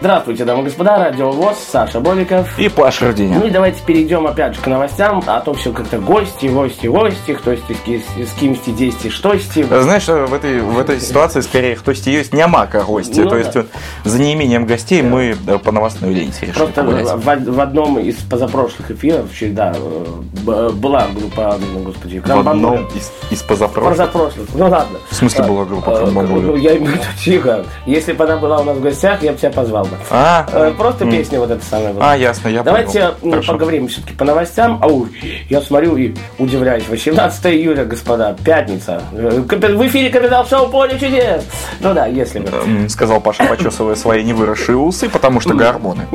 Здравствуйте, дамы и господа, Радио ВОЗ, Саша Бобиков. И Паша Руденя. Ну и давайте перейдем опять же к новостям, а то все как-то гости, гости, гости, кто с, с, с кимсти, десяти, что сти. Знаешь, в этой, в этой ситуации скорее кто сти есть нямака гости. Ну То да. есть вот, за неимением гостей мы э, по новостной ленте решили Просто погулять. в, в одном из позапрошлых эфиров, да, э, была группа, ну, господи, В Крамбамбуля. одном из, из позапрошлых. Позапрошлых, ну ладно. В смысле А, была группа э, Крамбамбуля? ну, Я имею в виду, тихо. Если бы она была у нас в гостях, я бы тебя позвал бы. А, Э, Просто песня вот эта самая была. а, ясно, я Давайте понял. м, Хорошо. поговорим все-таки по новостям. Ау, я смотрю и удивляюсь. 18 июля, господа, пятница. Э, В эфире Капитал Шоу Поле чудес. Ну да, если бы. М, Сказал Паша, почесывая свои невыросшие усы, потому что гормоны.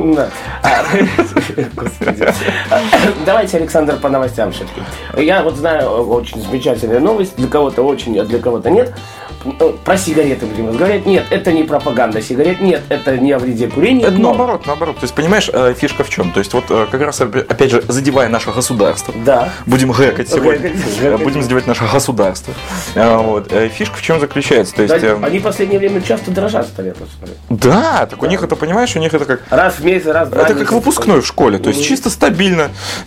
А. Давайте, Александр, по новостям все-таки. Я вот знаю очень замечательная новость. Для кого-то очень, а для кого-то нет. Ну, Про сигареты будем разговаривать. Нет, это не пропаганда сигарет. Нет, это не о вреде курения. Это но- наоборот, наоборот. То есть, понимаешь, э, фишка в чем? То есть, вот э, как раз, опя- опять же, задевая наше государство. Да. Будем гэкать сегодня. Гэкать, Э, гэкать. Будем задевать наше государство. Э, Вот. Э, Фишка в чем заключается? То есть, Да, э, Они в последнее время часто дрожат смотрю. да, так у них это, понимаешь, у них это как Раз в месяц, раз в два Это как выпускной в школе, то есть чисто стабильно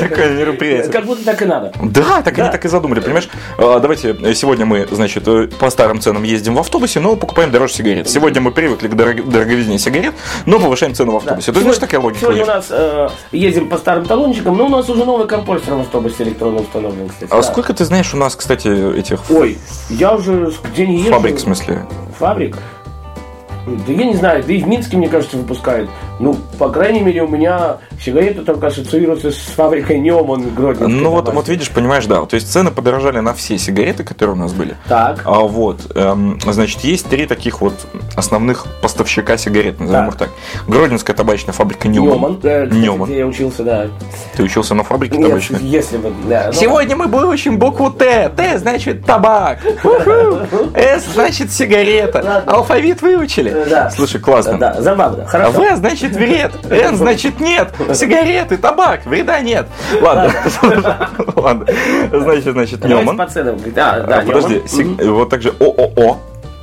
такое мероприятие. Как будто так и надо. Да, так Да. они так и задумали, понимаешь? Давайте э, сегодня мы, значит, э, по старым ценам ездим в автобусе, но покупаем дороже сигарет. Сегодня мы привыкли к дорог- дороговизне сигарет, но повышаем цену в автобусе. Ты знаешь, такая логика Сегодня у есть? нас э, ездим по старым талончикам, но у нас уже новый компостер в автобусе электронно установлен, кстати. А да. сколько ты знаешь у нас, кстати, этих Ой, я уже где не езжу. фабрик, в смысле? Фабрик? Да я не знаю, да и в Минске, мне кажется, выпускают. Ну, по крайней мере, у меня сигареты только ассоциируются с фабрикой Неоман Гродненской. Ну вот, вот видишь, понимаешь, да. То есть цены подорожали на все сигареты, которые у нас были. Так. А вот, эм, значит, есть три таких вот основных поставщика сигарет, назовем Так. их так. Гродненская табачная фабрика. Неоман. э, кстати, Ньюман. где я учился, да. Ты учился на фабрике Нет, табачной? если бы, да. ну, Сегодня мы выучим букву Т. Т значит табак. С значит сигарета. Алфавит выучили? Э, Да. Слушай, классно. Да, забавно. Хорошо. В значит вред, Н значит нет, сигареты, табак, вреда нет. Ладно, ладно. Значит, значит, Ньюман. по ценам. Да, да, Подожди, вот также ООО.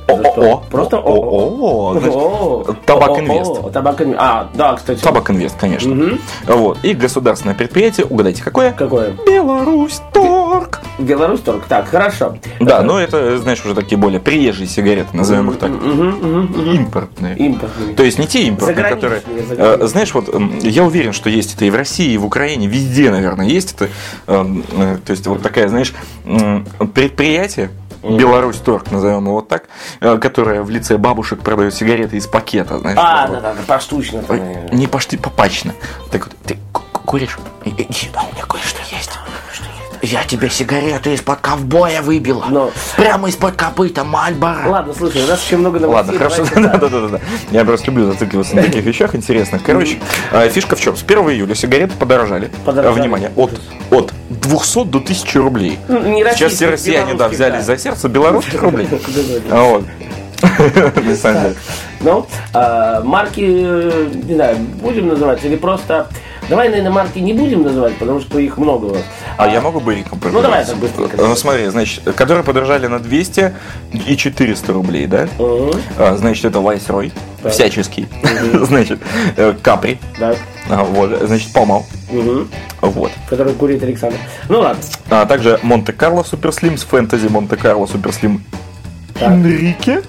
ООО. Просто ООО. Табак Инвест. Табак Инвест. А, да, кстати. Табак Инвест, конечно. Вот. И государственное предприятие, угадайте, какое? Какое? Беларусь Торг. Беларусь торг. Так, хорошо. Да, но это, знаешь, уже такие более приезжие сигареты, назовем их так. Импортные. Импортные. То есть не те импортные, которые... Э, знаешь, вот я уверен, что есть это и в России, и в Украине, везде, наверное, есть это. эм, э, То есть вот такая, знаешь, предприятие, Беларусь Торг, назовем его вот так, э, которое в лице бабушек продает сигареты из пакета, знаешь. А, да, да, да, поштучно. э. Не пошли попачно. Так вот, ты ку- ку- куришь? Иди сюда, у меня кое-что есть. Я тебе сигарету из-под ковбоя выбила. Но- Прямо из-под копыта Мальбора. Ладно, слушай, у нас еще много Ладно, новостей. хорошо. давайте Да, да, да, да. Я просто люблю зацикливаться на таких вещах интересных. Короче, э, фишка в чем? С 1 июля сигареты подорожали. Подорожали. Внимание, от, от 200 до 1000 рублей. Ну, не Сейчас все россияне, да, взялись да. за сердце белорусских рублей. А Вот. На самом деле. Ну, а, марки, э, не знаю, будем называть или просто... Давай, наверное, марки не будем называть, потому что их много у нас. А я могу быриком Ну, давай так быстренько. Ну, смотри, значит, которые подорожали на 200 и 400 рублей, да? А, Значит, это Вайсрой, всяческий. Значит, э, Капри, Да. а, вот, значит, Помал, Мгм. вот. Который курит Александр. Ну ладно. А также Монте-Карло Суперслим с Фэнтези Монте-Карло Суперслим Так. Энрике.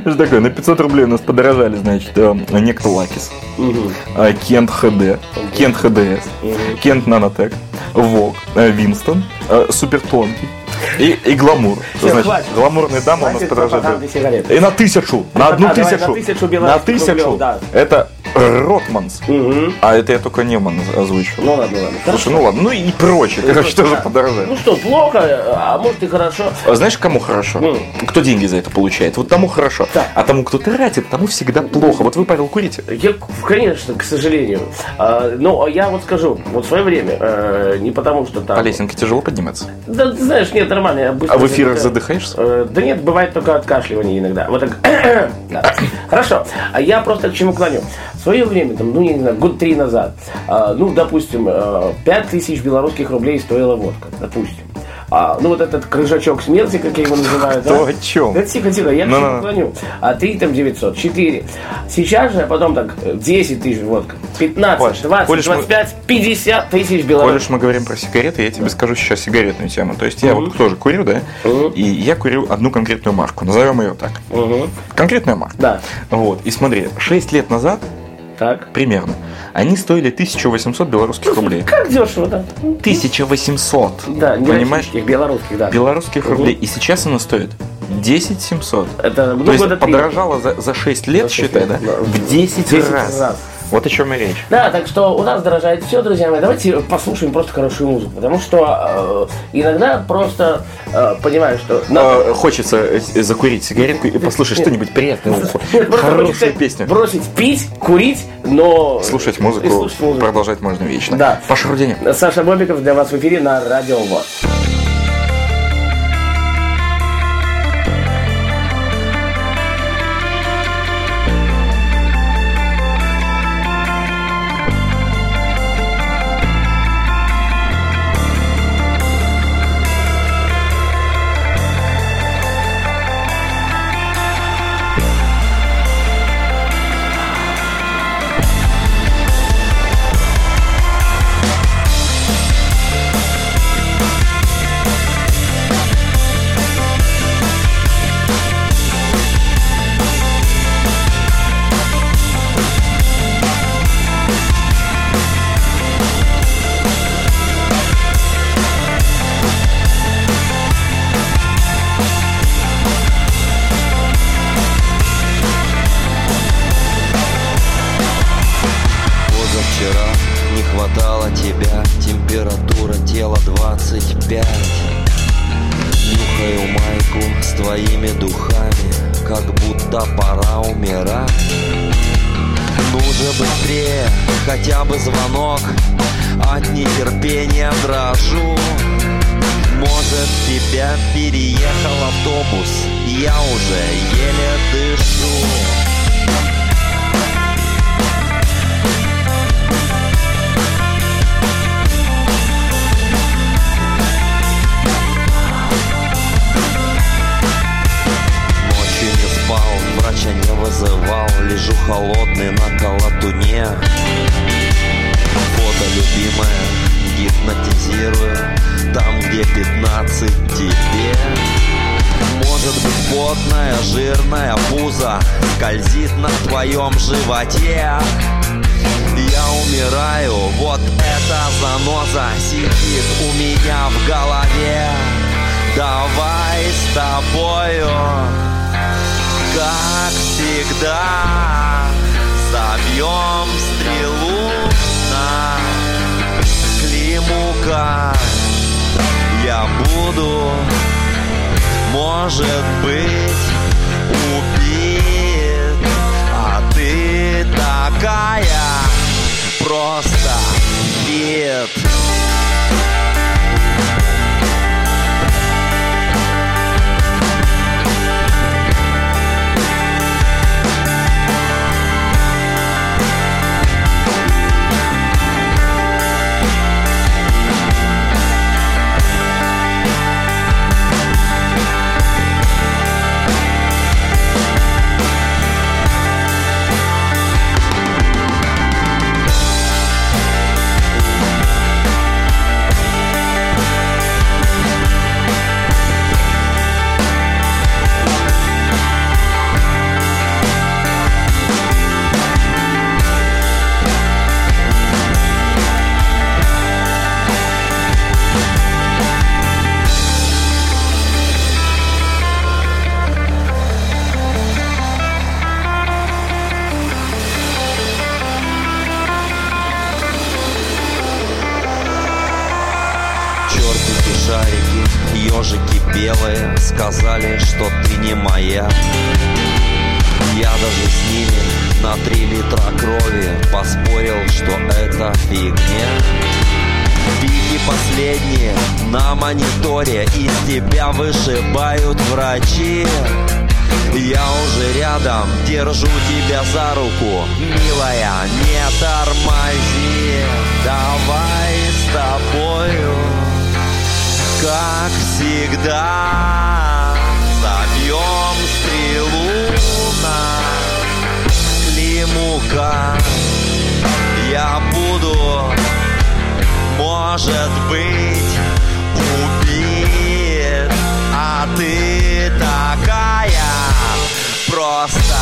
Что такое? На 500 рублей у нас подорожали, значит, э, Некто Лакис, э, Кент ХД, Кент ХДС. Кент Нанотек, Вок, э, Винстон, э, Супер Тонкий и, и Гламур. Всё, Значит, хватит. гламурные дамы у нас Хватит подорожали. пропаганды сигарет. И на тысячу, на одну Да, давай, тысячу, на тысячу на тысячу. рублев, да. Это Ротманс. Мгм. А это я только Неман озвучил. Ну ладно, ладно. Слушай, ну ладно, ну и прочее, короче, тоже Да. подорожали. Ну что, плохо, а может и хорошо. А Знаешь, кому хорошо? Ну. Кто деньги за это получает? Вот тому хорошо. Да. А тому, кто тратит, тому всегда плохо. Вот вы, Павел, курите? Я, конечно, к сожалению. А, но я вот скажу, вот в свое время, э, не потому что там... По лесенке тяжело подниматься. Да, ты знаешь, нет, нормально. я быстро А в эфирах это- задыхаешься? Э, Да нет, бывает только откашливание иногда. Вот так. Да. Хорошо. А я просто к чему клоню. В свое время, там, ну, не знаю, год три назад, а, ну, допустим, э, пять тысяч белорусских рублей стоила водка, допустим. А, ну, вот этот крыжачок смерти, как я его называю, да? Кто о чем? Да тихо, тихо, я к Ну, чему ну. клоню. А три там 900, 4. Сейчас же, а потом так, э, 10 тысяч водка, 15, Паш, 20, коль уж мы- 25, 50 тысяч Коль белорусских. уж мы говорим про сигареты, я тебе скажу сейчас сигаретную тему. То есть я вот тоже курю, да? И я курю одну конкретную марку. Назовем ее так. Конкретная марка. Да. Вот. И смотри, 6 лет назад Так. примерно они стоили 1800 белорусских рублей. Как дешево, да? 1800. Да, не Понимаешь? белорусских, да. Белорусских рублей. И сейчас она стоит 10 700. Это ну, То есть подорожало за, за 6 лет, За шесть считай, лет, да? да. В 10, 10 раз. раз. Вот о чем и речь. Да, так что у нас дорожает все, друзья мои. Давайте послушаем просто хорошую музыку. Потому что э, иногда просто э, понимаю, что... надо- А, Хочется э, закурить сигаретку и послушать что-нибудь приятное. уху. Хорошую песню. Бросить пить, курить, но... Слушать музыку, слушать музыку. продолжать можно вечно. Да. Паша Руденя. Саша Бобиков для вас в эфире на Радио ВОЗ. Позавчера не хватало тебя Температура тела 25 Нюхаю майку с твоими духами Как будто пора умирать. Ну же быстрее, хотя бы звонок От нетерпения дрожу. Может тебя переехал автобус Я уже еле дышу вызывал Лежу холодный на колотуне. Фото любимое, гипнотизирую Там, где 15 тебе. Может быть потная, жирная пузо Скользит на твоем животе. Я умираю, вот эта заноза сидит у меня в голове. Давай с тобою, как всегда. Забьем стрелу на Климука Я буду, может быть, убит. А ты такая просто хит всегда Забьем стрелу на Климука. Я буду, может быть, убит. А ты такая просто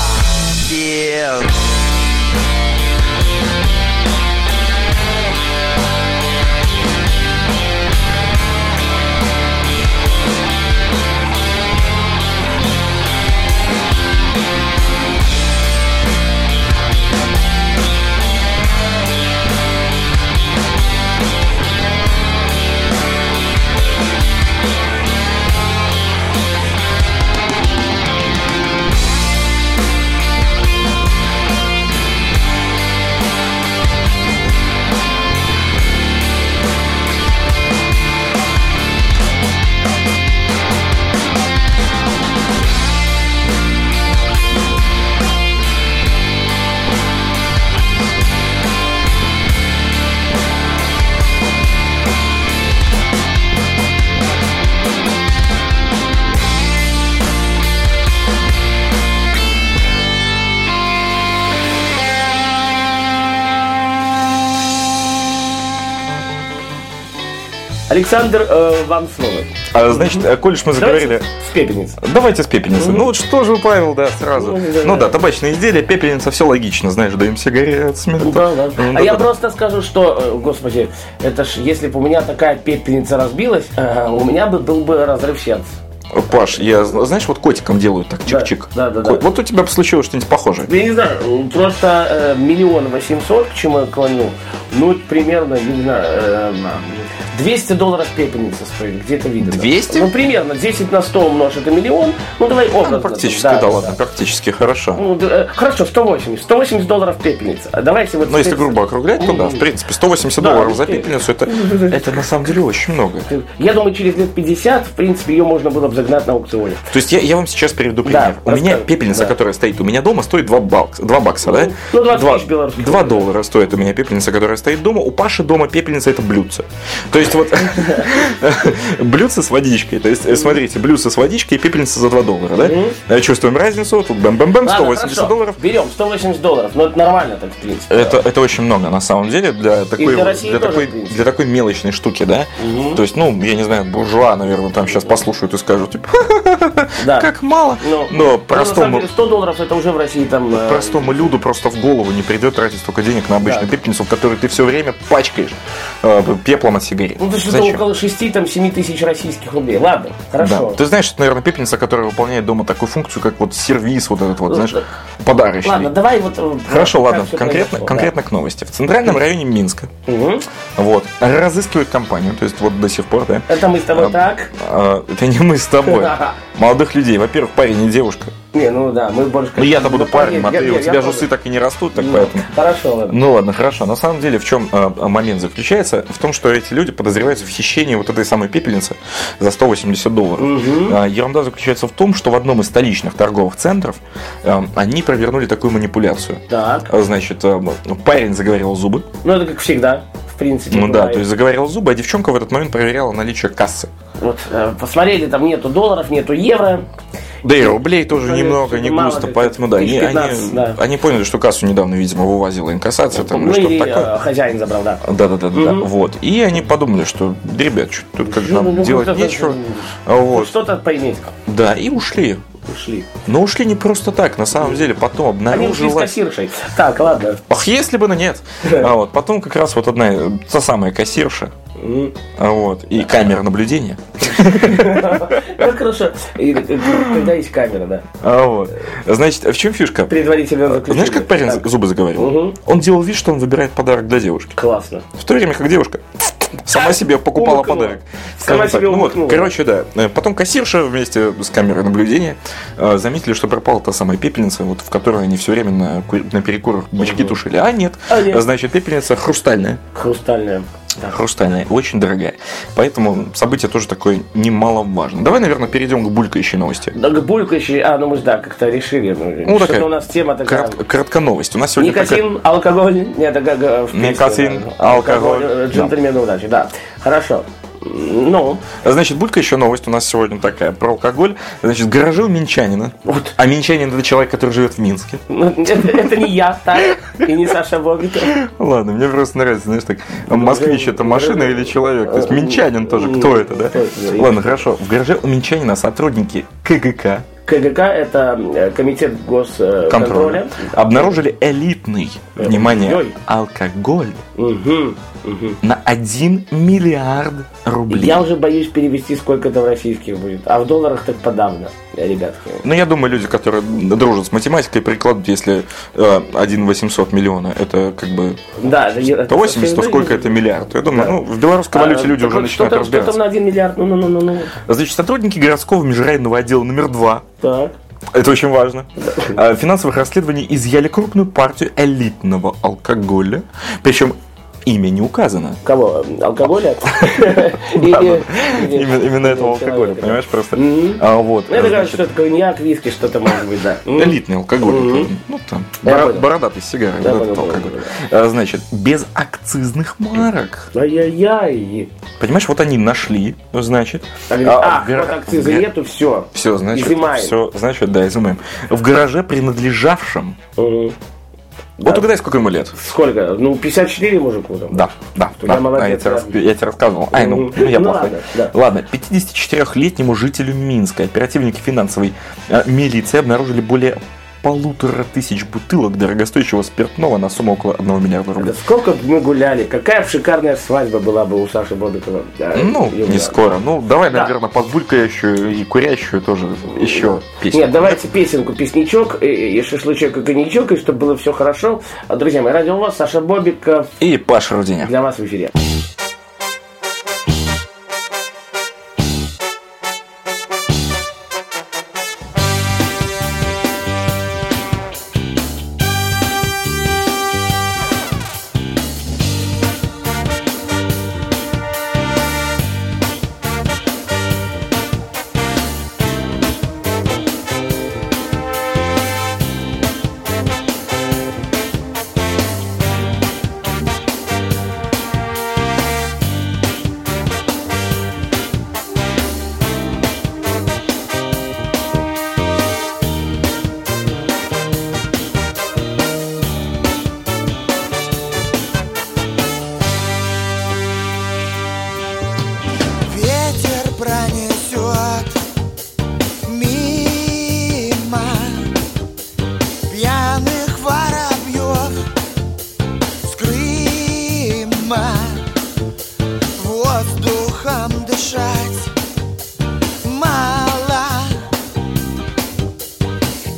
без Александр, э, вам слово. А, значит, э, коль уж мы заговорили... Давайте с пепельницы. Давайте с пепельницей. Ну вот что же Павел, да, сразу. Ну, да, Ну да. табачные изделия, пепельница, все логично, знаешь, даем сигарет, смерть. Да, да. Ну, А я просто скажу, что, э, господи, это ж, если бы у меня такая пепельница разбилась, э, у меня бы был бы разрыв сердца. Паш, я, знаешь, вот котиком делают так, чик-чик. да, да, Ко- да. Вот у тебя случилось что-нибудь похожее. Я не знаю, просто э, миллион восемьсот, к чему я клоню, ну, примерно, не знаю, э, 200 долларов пепельница стоит, где-то видно. 200? Ну, примерно, 10 на 100 умножь, это миллион, ну, давай образно. Ну, практически, там, да, ладно, практически, хорошо. Ну, да, э, хорошо, 180. 180 долларов пепельница. А давайте вот... Но если грубо округлять, то да, в принципе, 180 Да, долларов за пепельницу, это, это на самом деле очень много. Я думаю, через лет 50, в принципе, ее можно было бы загнать на аукционе. То есть я, я вам сейчас приведу пример. Да, у меня пепельница, Да. которая стоит у меня дома, стоит 2 бакса, 2 бакса да? ну, 20 Два- тысяч белорусских 2 доллара стоит у меня пепельница, которая стоит дома. У Паши дома пепельница это блюдце. То есть вот блюдце с водичкой. То есть, э, смотрите, блюдце с водичкой и пепельница за 2 доллара, да? Э, Чувствуем разницу, тут бэм-бэм-бэм, Ладно, 180 хорошо. долларов. Берем 180 долларов. Ну, это нормально так, в принципе. Это, это очень много на самом деле для такой, для для, такой, для такой мелочной штуки, да? То есть, ну, я не знаю, буржуа, наверное, там сейчас послушают и скажут, типа, Да. как мало. Ну, Но ну, на самом простому, деле 100 долларов это уже в России там... э, простому люду просто в голову не придет тратить столько денег на обычную Да. пепельницу, в которой ты все время пачкаешь э, пеплом от сигарет. Ну, это что-то Зачем? около 6-7 тысяч российских рублей. Ладно, Да. хорошо. Ты знаешь, это, наверное, пепельница, которая выполняет дома такую функцию, как вот сервис, вот этот вот, Ну, знаешь, да. подарочный. Ладно, давай вот... э, Хорошо, как ладно, конкретно, произошло, конкретно к новости. В центральном районе Минска да. Мгм. вот, разыскивают компанию, то есть вот до сих пор, да, Это мы с тобой А, так? А, это не мы с тобой. Молодых людей. Во-первых, парень и девушка. Не, ну да, мы больше... Ну я-то буду парнем, а ты, у тебя же усы так и не растут, так Ну, поэтому. Хорошо, ладно. Ну ладно, хорошо. На самом деле, в чем э, момент заключается? В том, что эти люди подозреваются в хищении вот этой самой пепельницы за 180 долларов. А, Ерунда заключается в том, что в одном из столичных торговых центров э, они провернули такую манипуляцию. Так. А, Значит, э, парень заговорил зубы. Ну, это как всегда, принципе. Ну да, бывает. то есть заговорил зубы, а девчонка в этот момент проверяла наличие кассы. Вот, э, посмотрели, там нету долларов, нету евро. Да и рублей тоже Ну, немного, не мало густо, поэтому да, они, 1015, они, да. они поняли, что кассу недавно, видимо, вывозила инкассация там, Ну, или что-то или такое. э, хозяин забрал, да. Да, да, да, да, да. Вот. И они подумали, что, ребят, что тут как Ну, нам ну, делать ну, нечего. ну, А Вот. Что-то поиметь. Да, и ушли. Ушли. Но ушли не просто так, на самом деле, потом Они ушли с обнаружилось. Так, ладно. Ах, если бы, но нет. А вот потом как раз вот одна, э, та самая кассирша, а вот, и камера наблюдения. Ну, хорошо. И, э, Когда есть камера, да. А вот. Значит, в чем фишка? Предварительно заключение. Знаешь, как парень зубы заговорил? Он делал вид, что он выбирает подарок для девушки. Классно. В то время как девушка сама себе покупала Умыкнула. подарок. Сама себе Ну вот, короче, да. Э, Потом кассирша вместе с камерой наблюдения э, заметили, что пропала та самая пепельница, вот в которой они все время на, на перекурах бачки тушили. А нет. А нет. Значит, пепельница хрустальная. Хрустальная. Хрустальная, очень дорогая. Поэтому событие тоже такое немаловажно. Давай, наверное, перейдем к булькающей новости. Да, булькающий, а, ну мы же, да, как-то решили. Ну, такая что-то у нас тема такая. Коротко, коротконовость. У нас сегодня Никотин, алкоголь, нет, это как в песне, Никотин, да. алкоголь, э, да. Джентльмены удачи, да. Хорошо. Ну, Значит, булькающая новость у нас сегодня такая про алкоголь. Значит, в гараже у минчанина. Вот. А минчанин это человек, который живет в Минске. ну, это, не я, так, и не Саша Бобиков. Ладно, мне просто нравится, знаешь, так, москвич это машина или человек? То есть минчанин тоже, кто это, да? Ладно, хорошо. В гараже у минчанина сотрудники КГК КГК это э, комитет госконтроля. контроля обнаружили элитный, внимание, Ой. алкоголь Угу, угу. на 1 миллиард рублей. Я уже боюсь перевести, сколько это в российских будет. А в долларах так подавно, ребятки. Ну, я думаю, люди, которые дружат с математикой, прикладывают, если э, 1 800 миллиона, это как бы Да, это- это 180, то сколько это миллиард? Я думаю, ну, в белорусской валюте А, люди уже вот начинают что разбираться. Что там на 1 миллиард? Ну, ну, ну, ну, ну. Значит, сотрудники городского межрайонного отдела номер 2 Так. Это очень важно. А, Финансовых расследований изъяли крупную партию элитного алкоголя. Причем имя не указано. Кого? Алкоголя? Именно, этого алкоголя, понимаешь, просто. А, вот. Ну, это значит, кажется, что это коньяк, виски, что-то может быть, да. Элитный алкоголь. Ну, там, бородатый алкоголь. А, Значит, без акцизных марок. Ай-яй-яй. Понимаешь, вот они нашли, значит. Так, А, вот акцизы нету, все. Все, значит, Изымаем. все, значит, да, изымаем. В гараже, принадлежавшем. Вот угадай, сколько ему лет. Сколько? Ну, 54 мужику там. Да, да, Я да. молодец, А, я, тебе, рас- я тебе рассказывал. Ай, ну, ну, я Ну, плохой. ладно, да. Ладно, 54-летнему жителю Минска оперативники финансовой э, милиции обнаружили более полутора тысяч бутылок дорогостоящего спиртного на сумму около 1 миллиарда рублей. Сколько бы мы гуляли, какая шикарная свадьба была бы у Саши Бобикова. Да, Ну, у не меня. скоро. Ну, давай, Да. наверное, подбулькающую и курящую тоже еще песню. Нет, давайте песенку, песничок, и, и шашлычок, и коньячок, и чтобы было все хорошо. Друзья мои, радио ВОЗ, Саша Бобиков И Паша Руденя. для вас в эфире. Мало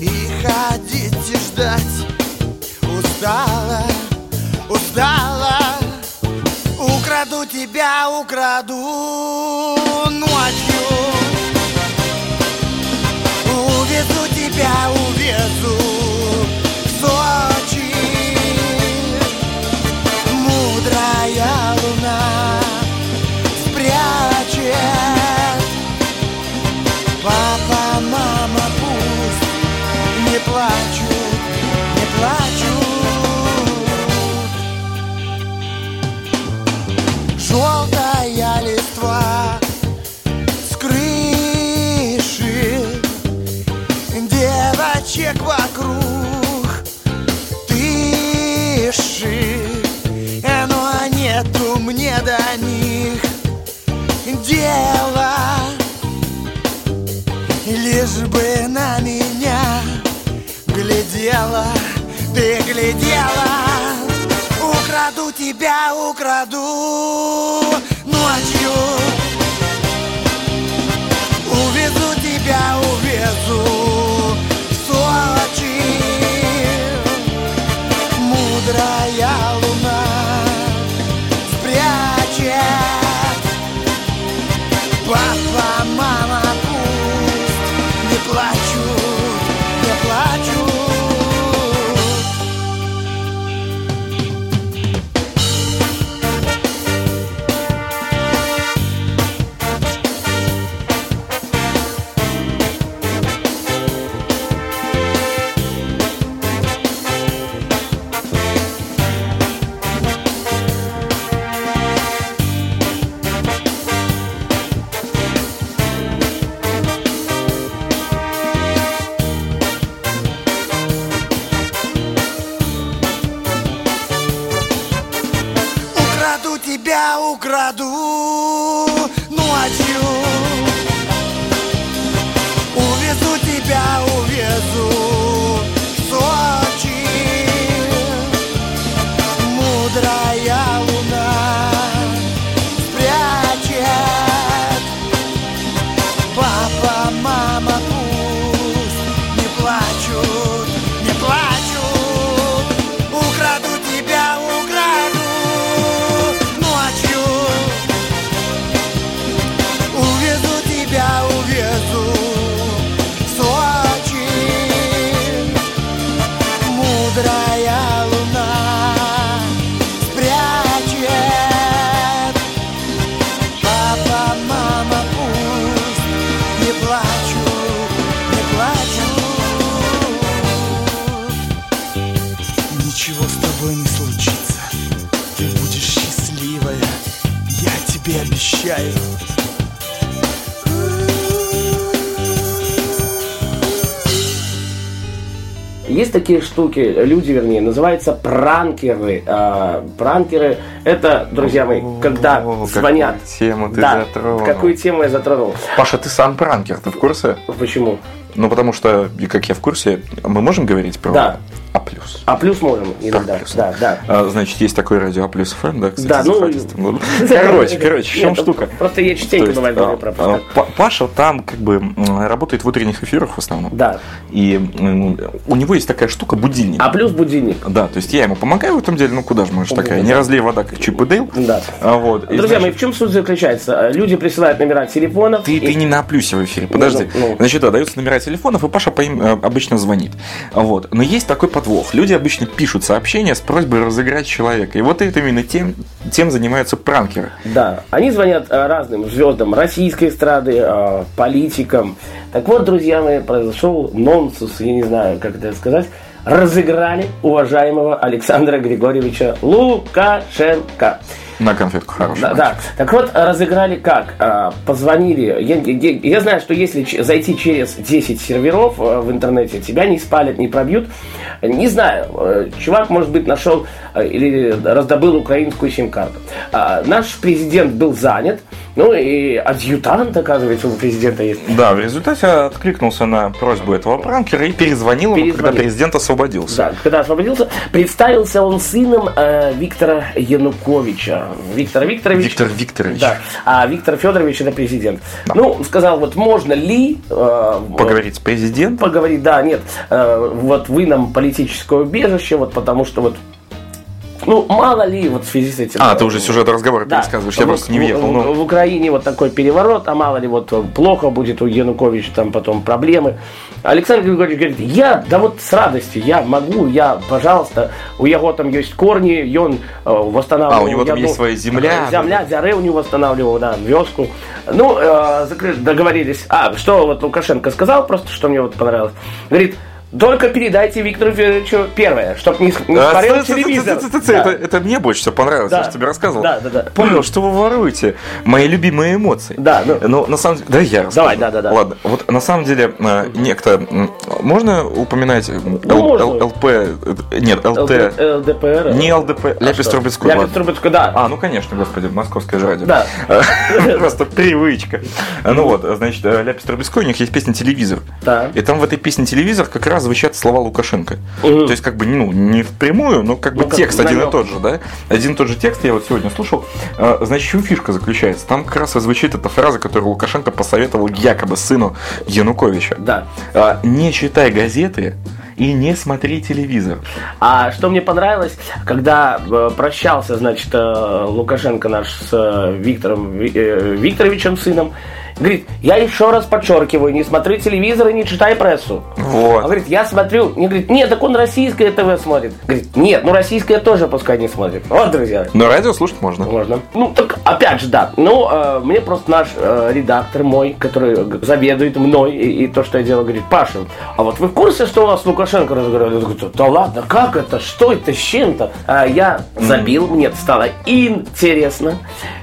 и ходить и ждать устала, устала. Украду тебя, украду ночью Увезу тебя, увезу дела Лишь бы на меня глядела, ты глядела. Украду тебя, украду ночью. Увезу тебя, увезу тебя украду обещаю Есть такие штуки, люди, вернее, называются пранкеры. А, пранкеры это, друзья мои, когда О, звонят. какую тему ты да, затронул. Какую тему я затронул? Паша, ты сам пранкер, ты в курсе? Почему? Ну, потому что, как я в курсе, мы можем говорить про Да. А плюс? А плюс можем иногда. Плюс. Да, да. А, значит, есть такой радио А плюс ФМ, да, кстати, Да, ну. Ну, Короче, короче, в чем Нет, штука? Просто я частенько бывает а, говорю про а, просто. Па- Паша там как бы работает в утренних эфирах в основном. Да. И у него есть такая штука будильник. А плюс будильник. Да, то есть я ему помогаю в этом деле, ну куда же мы же такая, не разлей вода, как Чип и Дейл. Да. А, вот. Друзья мои, в чем суть заключается? Люди присылают номера телефонов. ты, ты не на плюсе в эфире, подожди. Ну, ну. Значит, да, даются номера телефонов, и Паша по им э, обычно звонит. Вот. Но есть такой подвох. Люди обычно пишут сообщения с просьбой разыграть человека. И вот это именно тем, тем занимаются пранкеры. Да, они звонят э, разным звездам российской эстрады, э, политикам. Так вот, друзья мои, произошел нонсенс, я не знаю, как это сказать. Разыграли уважаемого Александра Григорьевича Лукашенко. На конфетку хорошую. Да, да. Так вот, разыграли как? А, Позвонили. Я, я- я знаю, что если зайти через 10 серверов э, в интернете, тебя не спалят, не пробьют. Не знаю. э, Чувак, может быть, нашел э, или раздобыл украинскую сим-карту. А, Наш президент был занят. Ну и адъютант, оказывается, у президента есть. Да, в результате откликнулся на просьбу этого пранкера и перезвонил, ему, когда президент освободился. Да, когда освободился, представился он сыном э, Виктора Януковича. Виктор Викторович. Виктор Викторович. Да, а Виктор Федорович это президент. Ну, сказал, вот можно ли э, Поговорить с президентом. поговорить, да, нет, э, вот вы нам политическое убежище, вот потому что вот ну, мало ли, вот в связи с этим. А, ты уже сюжет разговора Да. пересказываешь, я В- просто не въехал. В, ну. в Украине вот такой переворот, а мало ли вот плохо будет у Януковича, там потом проблемы. Александр Григорьевич говорит, я, да вот с радостью, я могу, я, пожалуйста, у его там есть корни, и он э, восстанавливал. А, у него там я есть своя земля. Земля, дзяре у него восстанавливал, да, вёску. Ну, э, договорились. А, что вот Лукашенко сказал, просто что мне вот понравилось. Говорит, только передайте Виктору Федоровичу первое, чтобы не, не А, смотрел ц- телевизор. ц- ц- ц- Да. Это, это мне больше всего понравилось, Да. я же тебе рассказывал. Да, да, да. Понял, что вы воруете мои любимые эмоции. Да, ну. Но на самом деле... Да, я расскажу. Давай, да, да, да. Ладно, вот на самом деле э, некто... Можно упоминать Л- Ну, можно. Л- ЛП... э, Нет, ЛТ... ЛДПР. Не ЛДП, Ляпис Трубецкой. Ляпис. Трубецкой, да. А, ну конечно, господи, московское же радио. Да. Просто привычка. Ну вот, значит, э, Ляпис Трубецкой, у них есть песня «Телевизор». Да. И там в этой песне «Телевизор» как раз звучат слова Лукашенко. Мгм. То есть, как бы, ну, не впрямую, но как бы Ну, как текст один и тот же, да? Один и тот же текст, я вот сегодня слушал. А, Значит, чем фишка заключается? Там как раз и звучит эта фраза, которую Лукашенко посоветовал якобы сыну Януковича. Да. А, Не читай газеты и не смотри телевизор. А что мне понравилось, когда э, прощался, значит, э, Лукашенко наш с э, Виктором Ви- Викторовичем, сыном, говорит, я еще раз подчеркиваю, не смотри телевизор и не читай прессу. Он Вот. говорит, я смотрю, не говорит, нет, так он российское ТВ смотрит. Говорит, нет, ну российское тоже пускай не смотрит. Вот, друзья. Но радио слушать можно. Можно. Ну, так, опять же, да. Ну, э, мне просто наш э, редактор мой, который заведует мной и, и то, что я делаю, говорит, Паша, а вот вы в курсе, что у вас Лукашенко разговаривает? Я говорю, да ладно, как это? Что это? С чем-то? А я забил, мне стало интересно.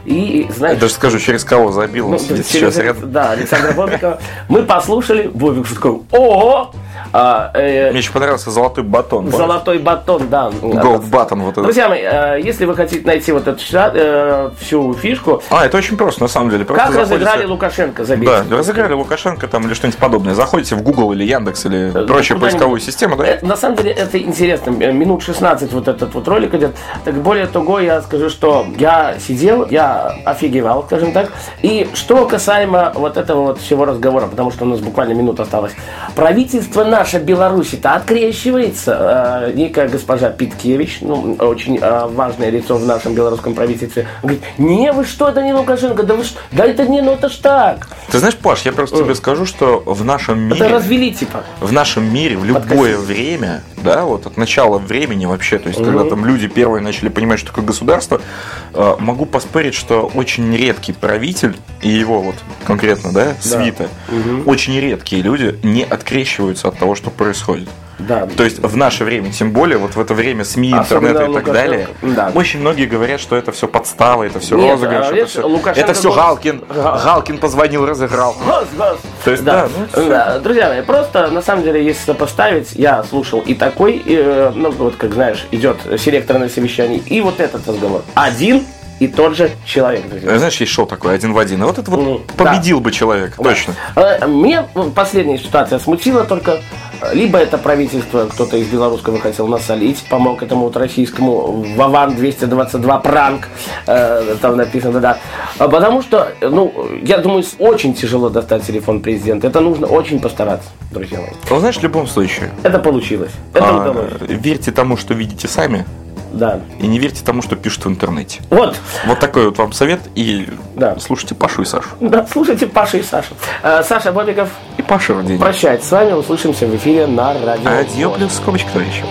И, знаешь... Я даже скажу, через кого забил, он Ну, сидит через- сейчас рядом. Да, Александра Бобикова. Мы послушали, Бобик такой, ого! А, э, Мне еще понравился золотой батон. Золотой батон, да. Gold button вот этот. Друзья мои, э, если вы хотите найти вот эту э, всю фишку, А, это очень просто, на самом деле. Просто как заходите- разыграли Лукашенко, забейте. Да, разыграли Лукашенко там или что-нибудь подобное. Заходите в Google или Яндекс или Э, прочую поисковую систему, да? Э, На самом деле это интересно. Э, Минут 16 вот этот вот ролик идет. Так более того, я скажу, что я сидел, я офигевал, скажем так. И что касаемо вот этого вот всего разговора, потому что у нас буквально минута осталась. Правительство наше Беларуси-то открещивается. Э, Некая госпожа Питкевич, ну, очень э, важное лицо в нашем белорусском правительстве, говорит, не, вы что, это не Лукашенко, да вы что, да это не, ну это ж так. Ты знаешь, Паш, я просто тебе скажу, что в нашем Это мире... развели типа. в нашем мире в любое время, да, вот от начала времени вообще, то есть когда там люди первые начали понимать, что такое государство, э, могу поспорить, что очень редкий правитель и его вот конкретно, да, свита, очень редкие люди не открещиваются от того, что происходит. Да. То есть в наше время, тем более вот в это время СМИ, Особенно интернета и так Лукашенко, далее, да. очень многие говорят, что это все подстава, это все Нет, розыгрыш, а, это все, Лукашенко это все был- Галкин, Га- Галкин позвонил, разыграл. Гос, гос. То есть, да, ну, Да, Друзья мои, просто на самом деле, если сопоставить, я слушал и такой, э, ну вот как знаешь, идет селекторное совещание, и вот этот разговор. Один и тот же человек, друзья. Знаешь, есть шоу такое один в один. И вот это вот Мгм. победил бы человек, точно. Э, Мне ну, последняя ситуация смутила только либо это правительство, кто-то из белорусского хотел насолить, помог этому вот российскому Вован 222 пранк, э, там написано, да. А Потому что, ну, я думаю, очень тяжело достать телефон президента. Это нужно очень постараться, друзья мои. Но знаешь, в любом случае, Это получилось. Это а, удалось. верьте тому, что видите сами, Да. и не верьте тому, что пишут в интернете. Вот. Вот такой вот вам совет. И Да. слушайте Пашу и Сашу. Да, слушайте Паша и Саша. Э, Саша Бобиков И Паша Родень. прощается с вами. Услышимся в эфире на радио. Адьё плюс скобочка, товарищи.